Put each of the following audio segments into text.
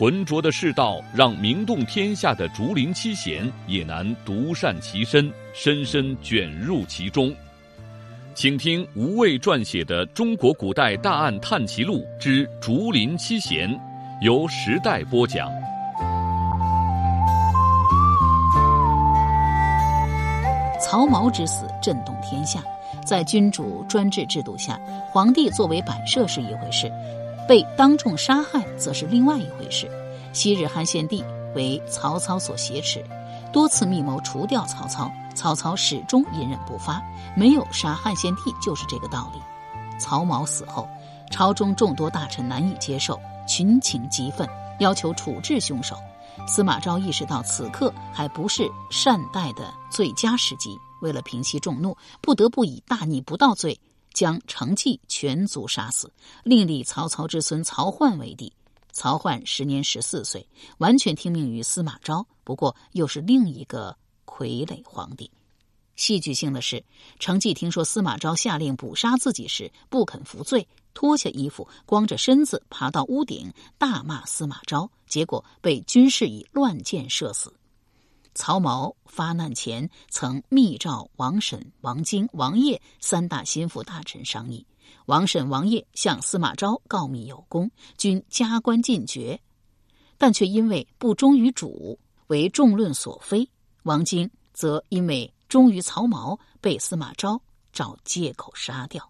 浑浊的世道，让名动天下的竹林七贤也难独善其身，深深卷入其中。请听吴畏撰写的《中国古代大案探奇录之竹林七贤》，由时代播讲。曹髦之死震动天下，在君主专制制度下，皇帝作为摆设是一回事。被当众杀害，则是另外一回事。昔日汉献帝为曹操所挟持，多次密谋除掉曹操，曹操始终隐忍不发，没有杀汉献帝就是这个道理。曹髦死后，朝中众多大臣难以接受，群情激愤，要求处置凶手。司马昭意识到此刻还不是善待的最佳时机，为了平息众怒，不得不以大逆不道罪。将成纪全族杀死，另立曹操之孙曹奂为帝。曹奂时年十四岁，完全听命于司马昭，不过又是另一个傀儡皇帝。戏剧性的是，成纪听说司马昭下令捕杀自己时，不肯服罪，脱下衣服，光着身子爬到屋顶，大骂司马昭，结果被军士以乱箭射死。曹髦发难前，曾密召王审、王经、王业三大心腹大臣商议。王审、王业向司马昭告密有功，均加官进爵，但却因为不忠于主，为众论所非。王经则因为忠于曹髦，被司马昭找借口杀掉。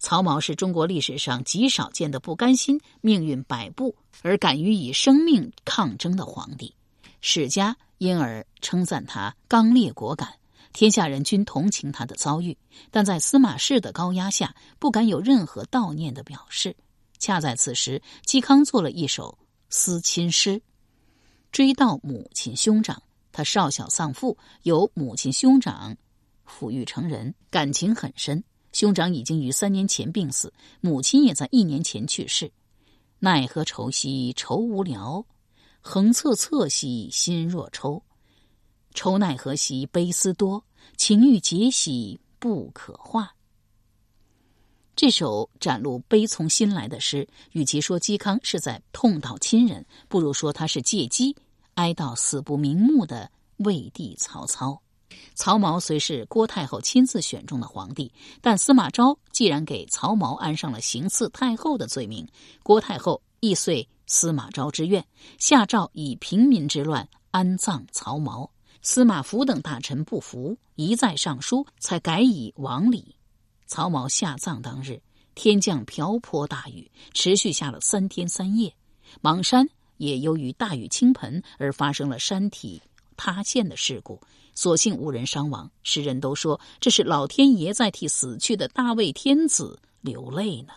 曹髦是中国历史上极少见的不甘心命运摆布而敢于以生命抗争的皇帝。史家。因而称赞他刚烈果敢，天下人均同情他的遭遇，但在司马氏的高压下，不敢有任何悼念的表示。恰在此时，嵇康做了一首思亲诗，追悼母亲兄长。他少小丧父，由母亲兄长抚育成人，感情很深。兄长已经于三年前病死，母亲也在一年前去世。奈何愁兮愁无聊。横侧侧兮心若抽，愁奈何兮悲思多，情欲结兮不可化。这首展露悲从心来的诗，与其说嵇康是在痛悼亲人，不如说他是借机哀悼死不瞑目的魏帝曹操。曹髦虽是郭太后亲自选中的皇帝，但司马昭既然给曹髦安上了行刺太后的罪名，郭太后亦遂。司马昭之愿，下诏以平民之乱安葬曹髦。司马孚等大臣不服，一再上书，才改以王礼。曹髦下葬当日，天降瓢泼大雨，持续下了三天三夜。邙山也由于大雨倾盆而发生了山体塌陷的事故，所幸无人伤亡。世人都说这是老天爷在替死去的大魏天子流泪呢。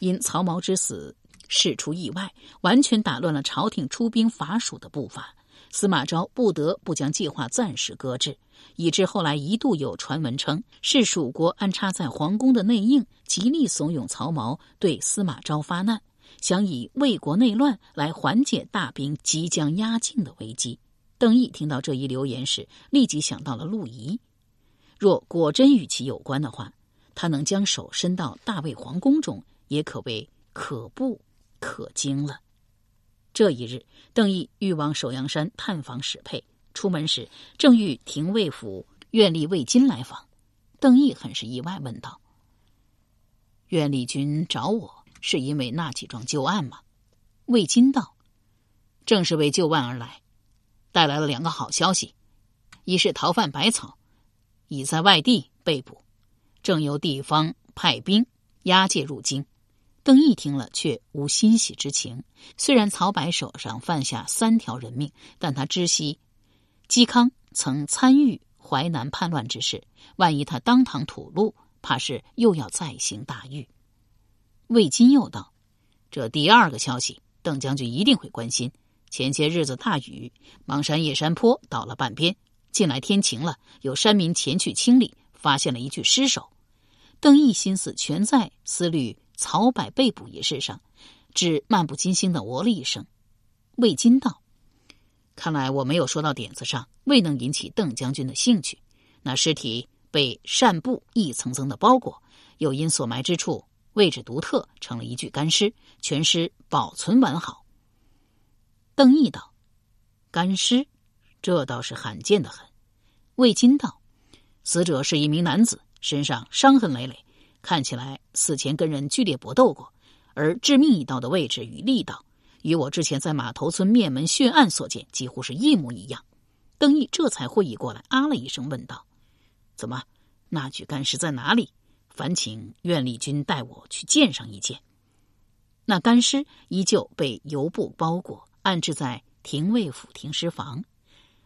因曹髦之死。事出意外，完全打乱了朝廷出兵伐蜀的步伐。司马昭不得不将计划暂时搁置，以致后来一度有传闻称是蜀国安插在皇宫的内应极力怂恿曹髦对司马昭发难，想以魏国内乱来缓解大兵即将压境的危机。邓毅听到这一流言时，立即想到了陆仪。若果真与其有关的话，他能将手伸到大魏皇宫中，也可谓可怖。可惊了。这一日，邓毅欲往首阳山探访史佩，出门时正遇廷尉府院吏魏金来访。邓毅很是意外，问道：“院吏君找我是因为那几桩旧案吗？”魏金道：“正是为旧案而来，带来了两个好消息：一是逃犯百草已在外地被捕，正由地方派兵押解入京。”邓毅听了，却无欣喜之情。虽然曹白手上犯下三条人命，但他知悉嵇康曾参与淮南叛乱之事，万一他当堂吐露，怕是又要再行大狱。魏金又道：“这第二个消息，邓将军一定会关心。前些日子大雨，邙山野山坡倒了半边，近来天晴了，有山民前去清理，发现了一具尸首。邓毅心思全在思虑曹柏被捕一事上，只漫不经心的哦了一声。魏金道：“看来我没有说到点子上，未能引起邓将军的兴趣。那尸体被扇布一层层的包裹，又因所埋之处位置独特，成了一具干尸，全尸保存完好。”邓毅道：“干尸。”这倒是罕见的很。魏金道：“死者是一名男子，身上伤痕累累，看起来死前跟人剧烈搏斗过，而致命一刀的位置与力道，与我之前在码头村灭门血案所见几乎是一模一样。”邓毅这才会意过来，啊了一声，问道：“怎么？那具干尸在哪里？烦请苑丽君带我去见上一见。”那干尸依旧被油布包裹，安置在廷尉府停尸房。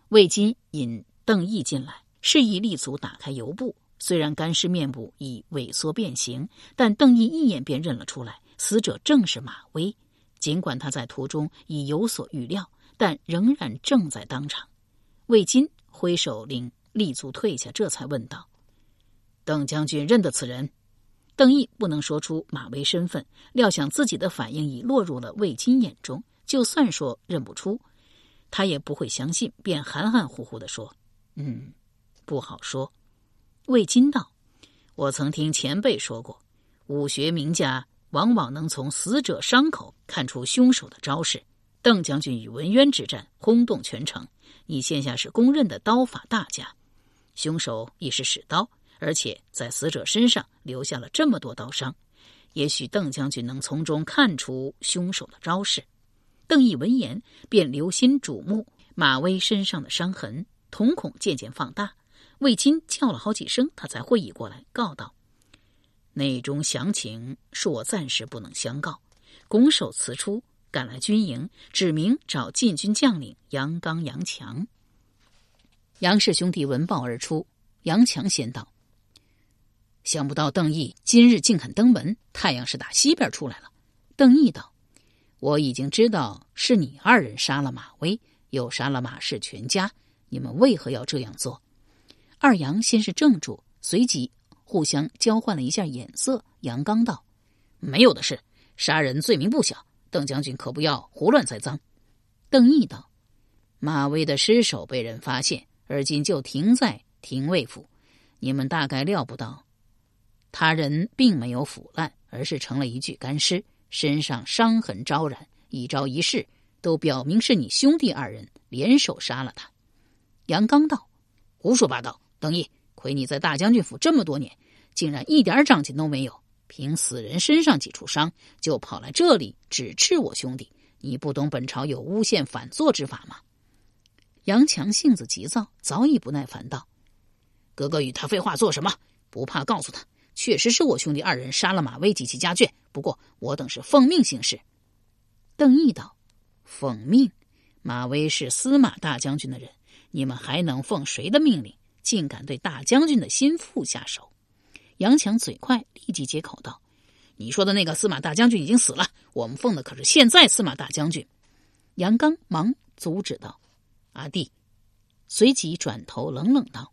魏金引邓毅进来，示意立足打开油布。虽然干尸面部已萎缩变形，但邓毅一眼便认了出来，死者正是马威。尽管他在途中已有所预料，但仍然正在当场。魏金挥手令立足退下，这才问道：“邓将军认得此人？”邓毅不能说出马威身份，料想自己的反应已落入了魏金眼中，就算说认不出。他也不会相信，便含含糊糊的说：“嗯，不好说。”魏金道：“我曾听前辈说过，武学名家往往能从死者伤口看出凶手的招式。邓将军与文渊之战轰动全城，你现下是公认的刀法大家，凶手亦是使刀，而且在死者身上留下了这么多刀伤，也许邓将军能从中看出凶手的招式。”邓毅闻言，便留心瞩目马威身上的伤痕，瞳孔渐渐放大。魏金叫了好几声，他才会意过来，告道：“内中详情，恕我暂时不能相告。”拱手辞出，赶来军营，指明找禁军将领杨刚、杨强。杨氏兄弟闻报而出，杨强先道：“想不到邓毅今日竟肯登门，太阳是打西边出来了。”邓毅道。我已经知道是你二人杀了马威，又杀了马氏全家，你们为何要这样做？二杨先是怔住，随即互相交换了一下眼色。杨刚道：“没有的事，杀人罪名不小，邓将军可不要胡乱栽赃。”邓毅道：“马威的尸首被人发现，而今就停在廷尉府，你们大概料不到，他人并没有腐烂，而是成了一具干尸。”身上伤痕昭然，一招一式都表明是你兄弟二人联手杀了他。杨刚道：“胡说八道！邓毅，亏你在大将军府这么多年，竟然一点长进都没有。凭死人身上几处伤，就跑来这里指斥我兄弟，你不懂本朝有诬陷反坐之法吗？”杨强性子急躁，早已不耐烦道：“哥哥与他废话做什么？不怕告诉他。”确实是我兄弟二人杀了马威及其家眷，不过我等是奉命行事。邓毅道：“奉命？马威是司马大将军的人，你们还能奉谁的命令？竟敢对大将军的心腹下手？”杨强嘴快，立即接口道：“你说的那个司马大将军已经死了，我们奉的可是现在司马大将军。”杨刚忙阻止道：“阿弟。”随即转头冷冷道：“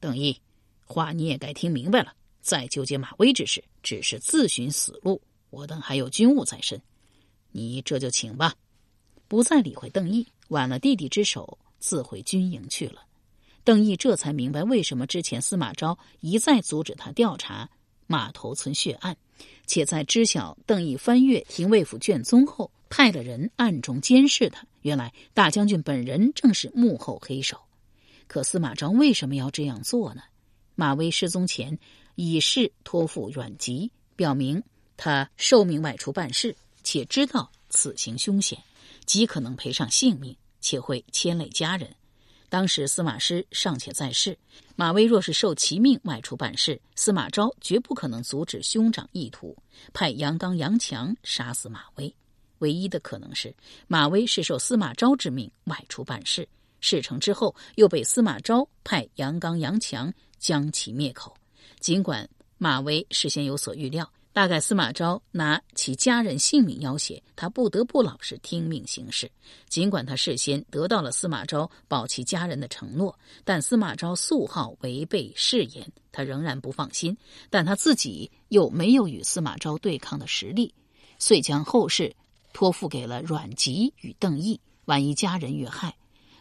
邓毅，话你也该听明白了。”再纠结马威之事，只是自寻死路。我等还有军务在身，你这就请吧。不再理会邓毅，挽了弟弟之手，自回军营去了。邓毅这才明白，为什么之前司马昭一再阻止他调查码头村血案，且在知晓邓毅翻阅廷尉府卷宗后，派了人暗中监视他。原来大将军本人正是幕后黑手。可司马昭为什么要这样做呢？马威失踪前。已示托付阮籍，表明他受命外出办事，且知道此行凶险，极可能赔上性命，且会牵累家人。当时司马师尚且在世，马威若是受其命外出办事，司马昭绝不可能阻止兄长意图，派杨刚、杨强杀死马威。唯一的可能是，马威是受司马昭之命外出办事，事成之后又被司马昭派杨刚、杨强将其灭口。尽管马威事先有所预料，大概司马昭拿其家人性命要挟，他不得不老实听命行事。尽管他事先得到了司马昭保其家人的承诺，但司马昭素好违背誓言，他仍然不放心。但他自己又没有与司马昭对抗的实力，遂将后事托付给了阮籍与邓毅。万一家人遇害，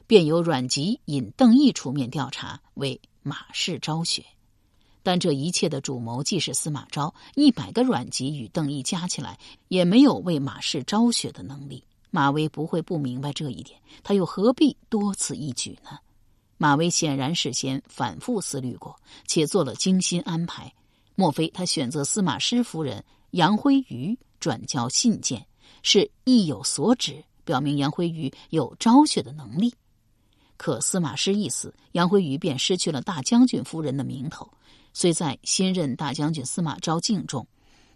便由阮籍引邓毅出面调查，为马氏昭雪。但这一切的主谋既是司马昭，一百个阮籍与邓毅加起来也没有为马氏昭雪的能力。马威不会不明白这一点，他又何必多此一举呢？马威显然事先反复思虑过，且做了精心安排。莫非他选择司马师夫人杨辉瑜转交信件，是意有所指，表明杨辉瑜有昭雪的能力？可司马师一死，杨辉瑜便失去了大将军夫人的名头。虽在新任大将军司马昭敬重，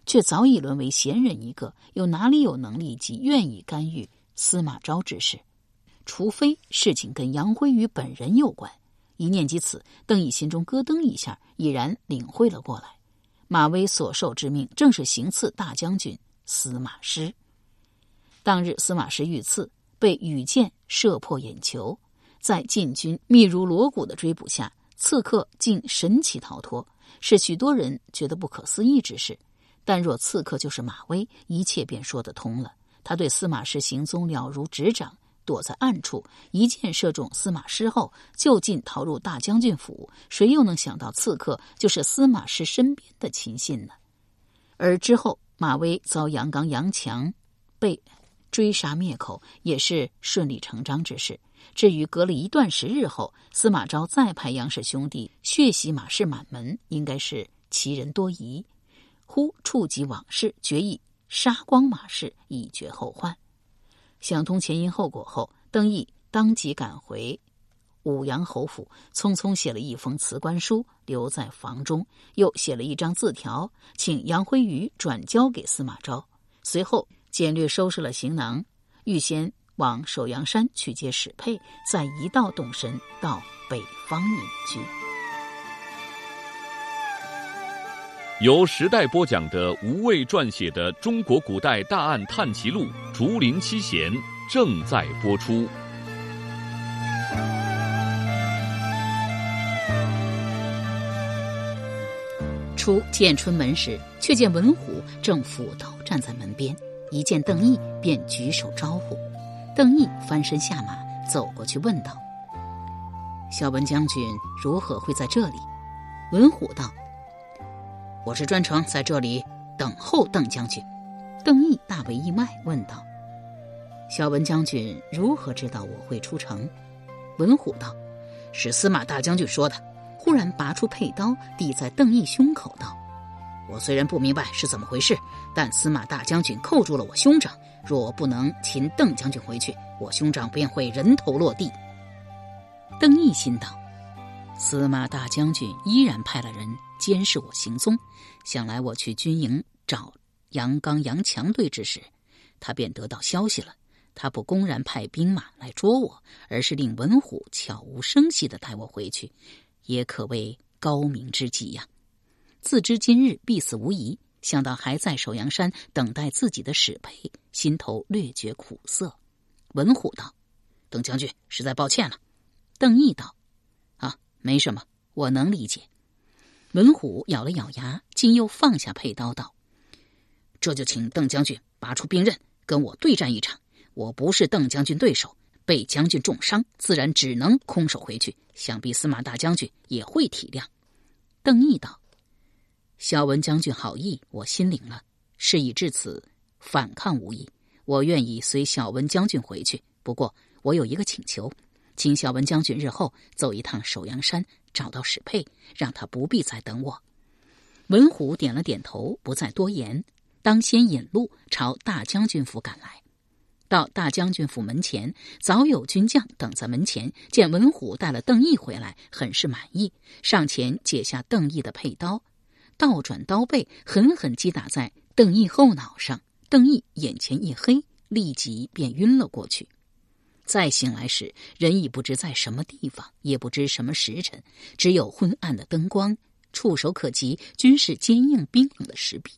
却早已沦为闲人一个，又哪里有能力及愿意干预司马昭之事？除非事情跟杨辉宇本人有关。一念及此，邓毅心中咯噔一下，已然领会了过来。马威所受之命，正是行刺大将军司马师。当日司马师遇刺，被羽箭射破眼球，在禁军密如锣鼓的追捕下。刺客竟神奇逃脱，是许多人觉得不可思议之事。但若刺客就是马威，一切便说得通了。他对司马师行踪了如指掌，躲在暗处，一箭射中司马师后，就近逃入大将军府。谁又能想到刺客就是司马师身边的亲信呢？而之后，马威遭杨刚、杨强被追杀灭口，也是顺理成章之事。至于隔了一段时日后，司马昭再派杨氏兄弟血洗马氏满门，应该是其人多疑。忽触及往事，决意杀光马氏，以绝后患。想通前因后果后，邓毅当即赶回武阳侯府，匆匆写了一封辞官书，留在房中，又写了一张字条，请杨辉瑜转交给司马昭。随后简略收拾了行囊，预先。往首阳山去接史佩，再一道动身到北方隐居。由时代播讲的吴畏撰写的《中国古代大案探奇录·竹林七贤》正在播出。出建春门时，却见文虎正斧头站在门边，一见邓毅，便举手招呼。邓毅翻身下马，走过去问道：“小文将军如何会在这里？”文虎道：“我是专程在这里等候邓将军。”邓毅大为意外，问道：“小文将军如何知道我会出城？”文虎道：“是司马大将军说的。”忽然拔出佩刀抵在邓毅胸口，道：“我虽然不明白是怎么回事，但司马大将军扣住了我兄长。”若我不能擒邓将军回去，我兄长便会人头落地。邓毅心道：司马大将军依然派了人监视我行踪，想来我去军营找杨刚、杨强对峙时，他便得到消息了。他不公然派兵马来捉我，而是令文虎悄无声息的带我回去，也可谓高明之极呀！自知今日必死无疑。想到还在首阳山等待自己的史佩，心头略觉苦涩。文虎道：“邓将军，实在抱歉了。”邓毅道：“啊，没什么，我能理解。”文虎咬了咬牙，竟又放下佩刀道：“这就请邓将军拔出兵刃，跟我对战一场。我不是邓将军对手，被将军重伤，自然只能空手回去。想必司马大将军也会体谅。”邓毅道。小文将军好意，我心领了。事已至此，反抗无益。我愿意随小文将军回去。不过，我有一个请求，请小文将军日后走一趟首阳山，找到史佩，让他不必再等我。文虎点了点头，不再多言，当先引路朝大将军府赶来。到大将军府门前，早有军将等在门前，见文虎带了邓毅回来，很是满意，上前解下邓毅的佩刀。倒转刀背，狠狠击打在邓毅后脑上。邓毅眼前一黑，立即便晕了过去。再醒来时，人已不知在什么地方，也不知什么时辰，只有昏暗的灯光，触手可及均是坚硬冰冷的石壁。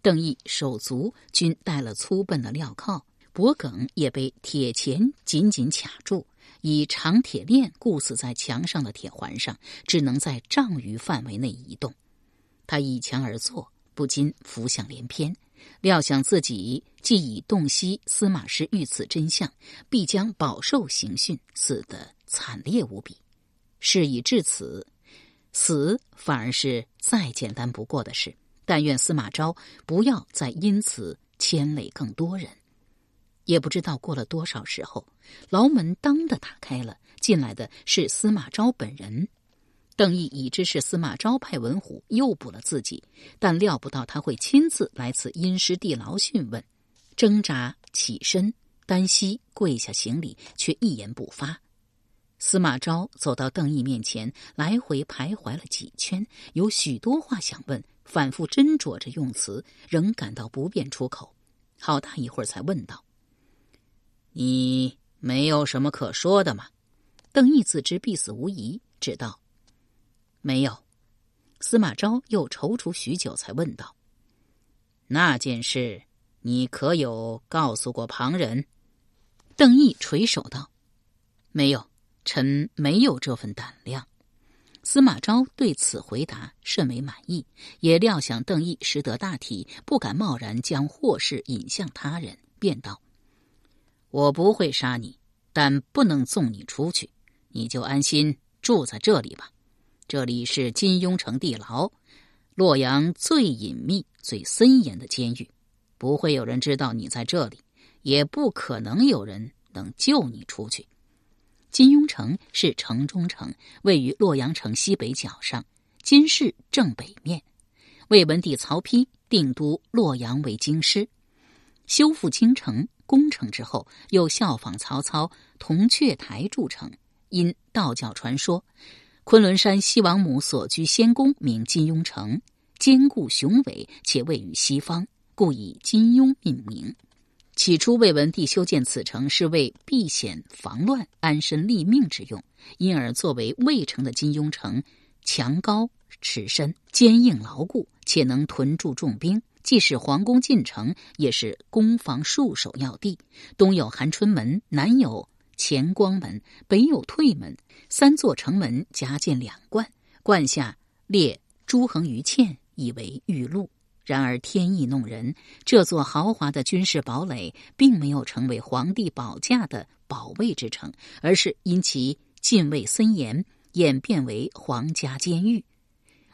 邓毅手足均带了粗笨的镣铐，脖梗也被铁钳紧紧卡住，以长铁链固死在墙上的铁环上，只能在丈余范围内移动。他倚墙而坐，不禁浮想联翩，料想自己既已洞悉司马师遇刺真相，必将饱受刑讯，死得惨烈无比。事已至此，死反而是再简单不过的事。但愿司马昭不要再因此牵累更多人。也不知道过了多少时候，牢门当的打开了，进来的是司马昭本人。邓毅已知是司马昭派文虎诱捕了自己，但料不到他会亲自来此阴湿地牢讯问，挣扎起身，单膝跪下行礼，却一言不发。司马昭走到邓毅面前，来回徘徊了几圈，有许多话想问。反复斟酌着用词，仍感到不便出口。好大一会儿，才问道：“你没有什么可说的吗？”邓毅自知必死无疑，只道：“没有。”司马昭又踌躇许久，才问道：“那件事，你可有告诉过旁人？”邓毅垂首道：“没有，臣没有这份胆量。”司马昭对此回答甚为满意，也料想邓毅识得大体，不敢贸然将祸事引向他人，便道：“我不会杀你，但不能送你出去，你就安心住在这里吧。这里是金庸城地牢，洛阳最隐秘、最森严的监狱，不会有人知道你在这里，也不可能有人能救你出去。”金庸城是城中城，位于洛阳城西北角上，金市正北面。魏文帝曹丕定都洛阳为京师，修复京城工程之后，又效仿曹操铜雀台筑城。因道教传说，昆仑山西王母所居仙宫名金庸城，坚固雄伟，且位于西方，故以金庸命名。起初，魏文帝修建此城是为避险防乱、安身立命之用，因而作为魏城的金庸城，墙高尺深，坚硬牢固，且能屯驻重兵。即使皇宫进城，也是攻防戍守要地。东有寒春门，南有乾光门，北有退门，三座城门夹建两冠，冠下列诸横于堑，以为御路。然而天意弄人，这座豪华的军事堡垒并没有成为皇帝保驾的保卫之城，而是因其禁卫森严，演变为皇家监狱。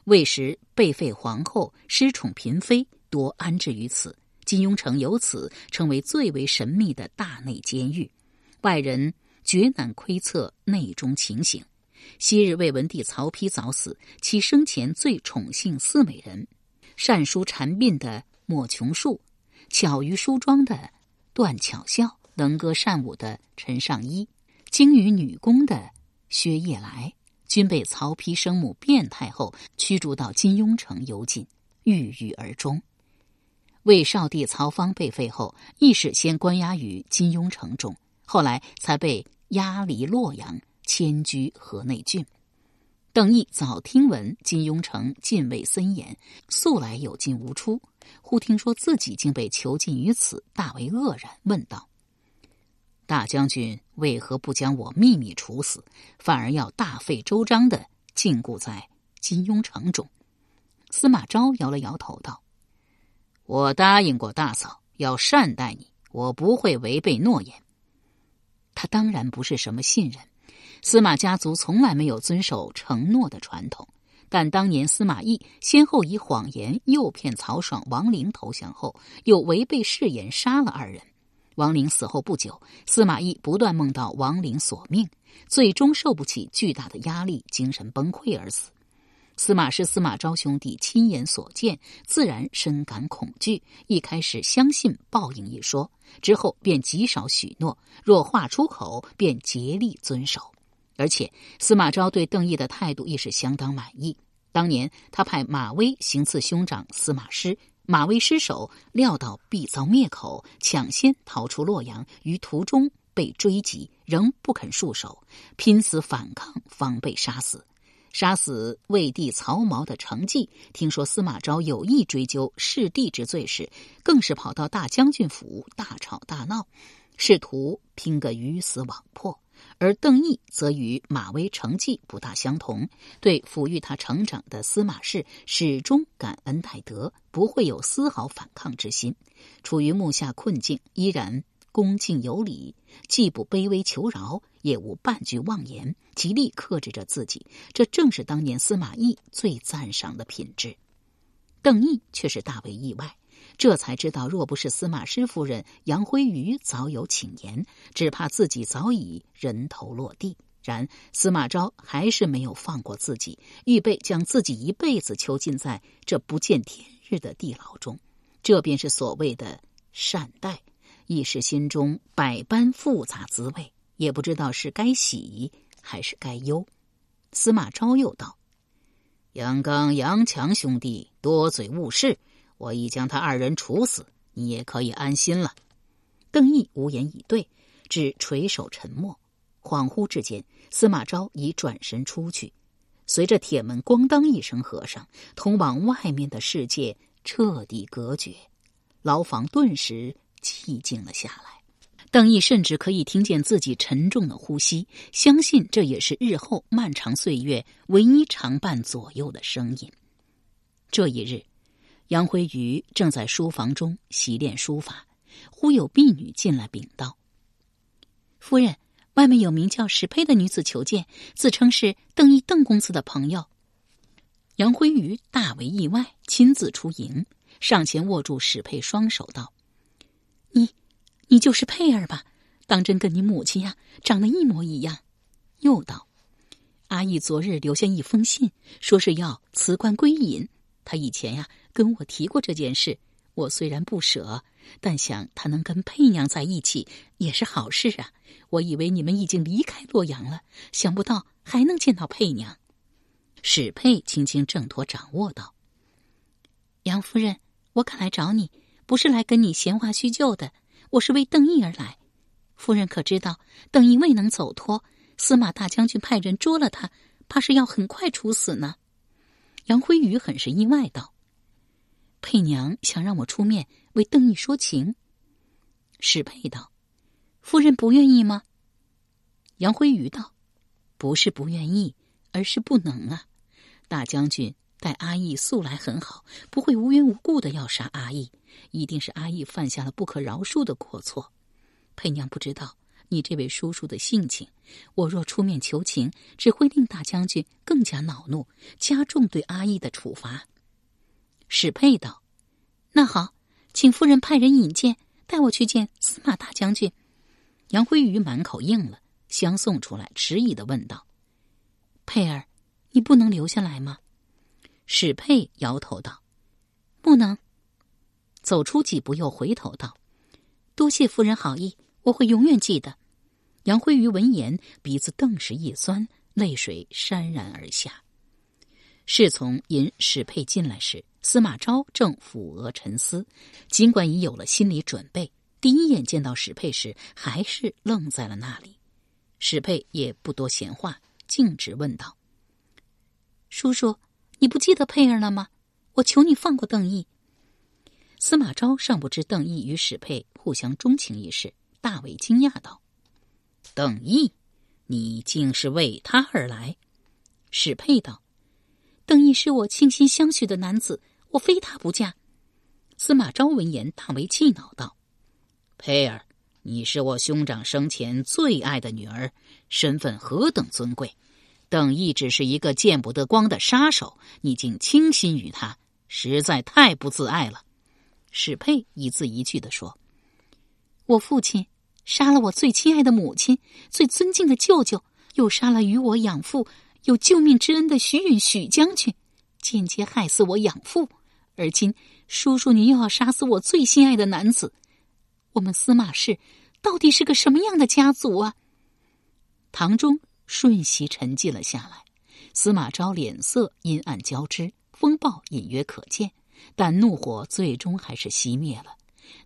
魏时被废皇后、失宠嫔妃多安置于此，金庸城由此成为最为神秘的大内监狱，外人绝难窥测内中情形。昔日魏文帝曹丕早死，其生前最宠幸四美人。善书禅鬓的莫琼树，巧于梳妆的段巧笑，能歌善舞的陈尚衣，精于女工的薛夜来，均被曹丕生母变态后驱逐到金庸城幽禁，郁郁而终。魏少帝曹芳被废后，亦是先关押于金庸城中，后来才被押离洛阳，迁居河内郡。邓毅早听闻金庸城禁卫森严，素来有进无出。忽听说自己竟被囚禁于此，大为愕然，问道：“大将军为何不将我秘密处死，反而要大费周章的禁锢在金庸城中？”司马昭摇了摇头道：“我答应过大嫂要善待你，我不会违背诺言。”他当然不是什么信任。司马家族从来没有遵守承诺的传统，但当年司马懿先后以谎言诱骗曹爽、王陵投降后，又违背誓言杀了二人。王陵死后不久，司马懿不断梦到王陵索命，最终受不起巨大的压力，精神崩溃而死。司马师、司马昭兄弟亲眼所见，自然深感恐惧。一开始相信报应一说，之后便极少许诺，若话出口，便竭力遵守。而且，司马昭对邓毅的态度亦是相当满意。当年他派马威行刺兄长司马师，马威失手，料到必遭灭口，抢先逃出洛阳，于途中被追击，仍不肯束手，拼死反抗，方被杀死。杀死魏帝曹髦的成绩，听说司马昭有意追究弑帝之罪时，更是跑到大将军府大吵大闹，试图拼个鱼死网破。而邓毅则与马威、成绩不大相同，对抚育他成长的司马氏始终感恩戴德，不会有丝毫反抗之心。处于目下困境，依然恭敬有礼，既不卑微求饶，也无半句妄言，极力克制着自己。这正是当年司马懿最赞赏的品质。邓毅却是大为意外。这才知道，若不是司马师夫人杨辉瑜早有请言，只怕自己早已人头落地。然司马昭还是没有放过自己，预备将自己一辈子囚禁在这不见天日的地牢中。这便是所谓的善待。一时心中百般复杂滋味，也不知道是该喜还是该忧。司马昭又道：“杨刚、杨强兄弟多嘴误事。”我已将他二人处死，你也可以安心了。邓毅无言以对，只垂首沉默。恍惚之间，司马昭已转身出去。随着铁门咣当一声合上，通往外面的世界彻底隔绝，牢房顿时寂静了下来。邓毅甚至可以听见自己沉重的呼吸，相信这也是日后漫长岁月唯一常伴左右的声音。这一日。杨辉瑜正在书房中习练书法，忽有婢女进来禀道：“夫人，外面有名叫史佩的女子求见，自称是邓毅邓公子的朋友。”杨辉瑜大为意外，亲自出迎，上前握住史佩双手道：“你，你就是佩儿吧？当真跟你母亲呀，长得一模一样。”又道：“阿义昨日留下一封信，说是要辞官归隐。他以前呀。”跟我提过这件事，我虽然不舍，但想他能跟佩娘在一起也是好事啊。我以为你们已经离开洛阳了，想不到还能见到佩娘。史佩轻轻挣脱掌握道：“杨夫人，我赶来找你，不是来跟你闲话叙旧的，我是为邓毅而来。夫人可知道，邓毅未能走脱，司马大将军派人捉了他，怕是要很快处死呢。”杨辉宇很是意外道。佩娘想让我出面为邓毅说情。史佩道：“夫人不愿意吗？”杨辉宇道：“不是不愿意，而是不能啊！大将军待阿义素来很好，不会无缘无故的要杀阿义，一定是阿义犯下了不可饶恕的过错。佩娘不知道你这位叔叔的性情，我若出面求情，只会令大将军更加恼怒，加重对阿义的处罚。”史佩道：“那好，请夫人派人引荐，带我去见司马大将军。”杨辉宇满口应了，相送出来，迟疑的问道：“佩儿，你不能留下来吗？”史佩摇头道：“不能。”走出几步，又回头道：“多谢夫人好意，我会永远记得。”杨辉瑜闻言，鼻子顿时一酸，泪水潸然而下。侍从引史佩进来时。司马昭正抚额沉思，尽管已有了心理准备，第一眼见到史佩时，还是愣在了那里。史佩也不多闲话，径直问道：“叔叔，你不记得佩儿了吗？我求你放过邓毅。”司马昭尚不知邓毅与史佩互相钟情一事，大为惊讶道：“邓毅，你竟是为他而来？”史佩道：“邓毅是我倾心相许的男子。”我非他不嫁。司马昭闻言大为气恼，道：“佩儿，你是我兄长生前最爱的女儿，身份何等尊贵。邓毅只是一个见不得光的杀手，你竟倾心于他，实在太不自爱了。”史佩一字一句的说：“我父亲杀了我最亲爱的母亲，最尊敬的舅舅，又杀了与我养父有救命之恩的徐允许将军，间接害死我养父。”而今，叔叔您又要杀死我最心爱的男子，我们司马氏到底是个什么样的家族啊？堂中瞬息沉寂了下来，司马昭脸色阴暗交织，风暴隐约可见，但怒火最终还是熄灭了。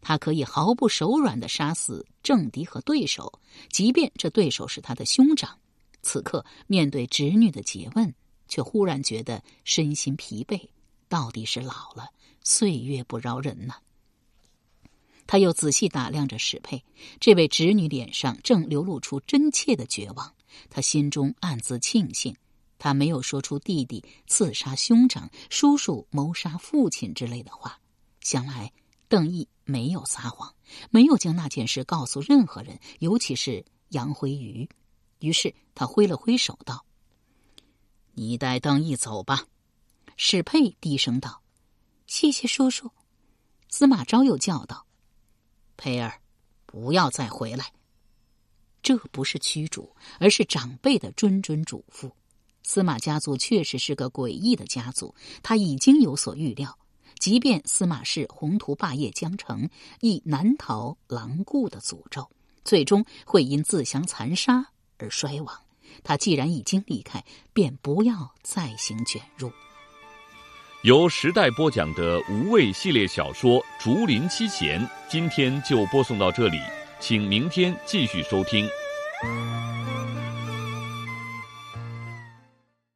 他可以毫不手软的杀死政敌和对手，即便这对手是他的兄长。此刻面对侄女的诘问，却忽然觉得身心疲惫，到底是老了，岁月不饶人呐。他又仔细打量着史佩，这位侄女脸上正流露出真切的绝望。他心中暗自庆幸，他没有说出弟弟刺杀兄长、叔叔谋杀父亲之类的话。想来邓毅没有撒谎，没有将那件事告诉任何人，尤其是杨辉宇。于是他挥了挥手道：“你带邓毅走吧。”史佩低声道：“谢谢叔叔。”司马昭又叫道。佩儿，不要再回来。这不是驱逐，而是长辈的谆谆嘱咐。司马家族确实是个诡异的家族，他已经有所预料。即便司马氏宏图霸业将成，亦难逃狼顾的诅咒，最终会因自相残杀而衰亡。他既然已经离开，便不要再行卷入。由时代播讲的无畏系列小说《竹林七贤》，今天就播送到这里，请明天继续收听。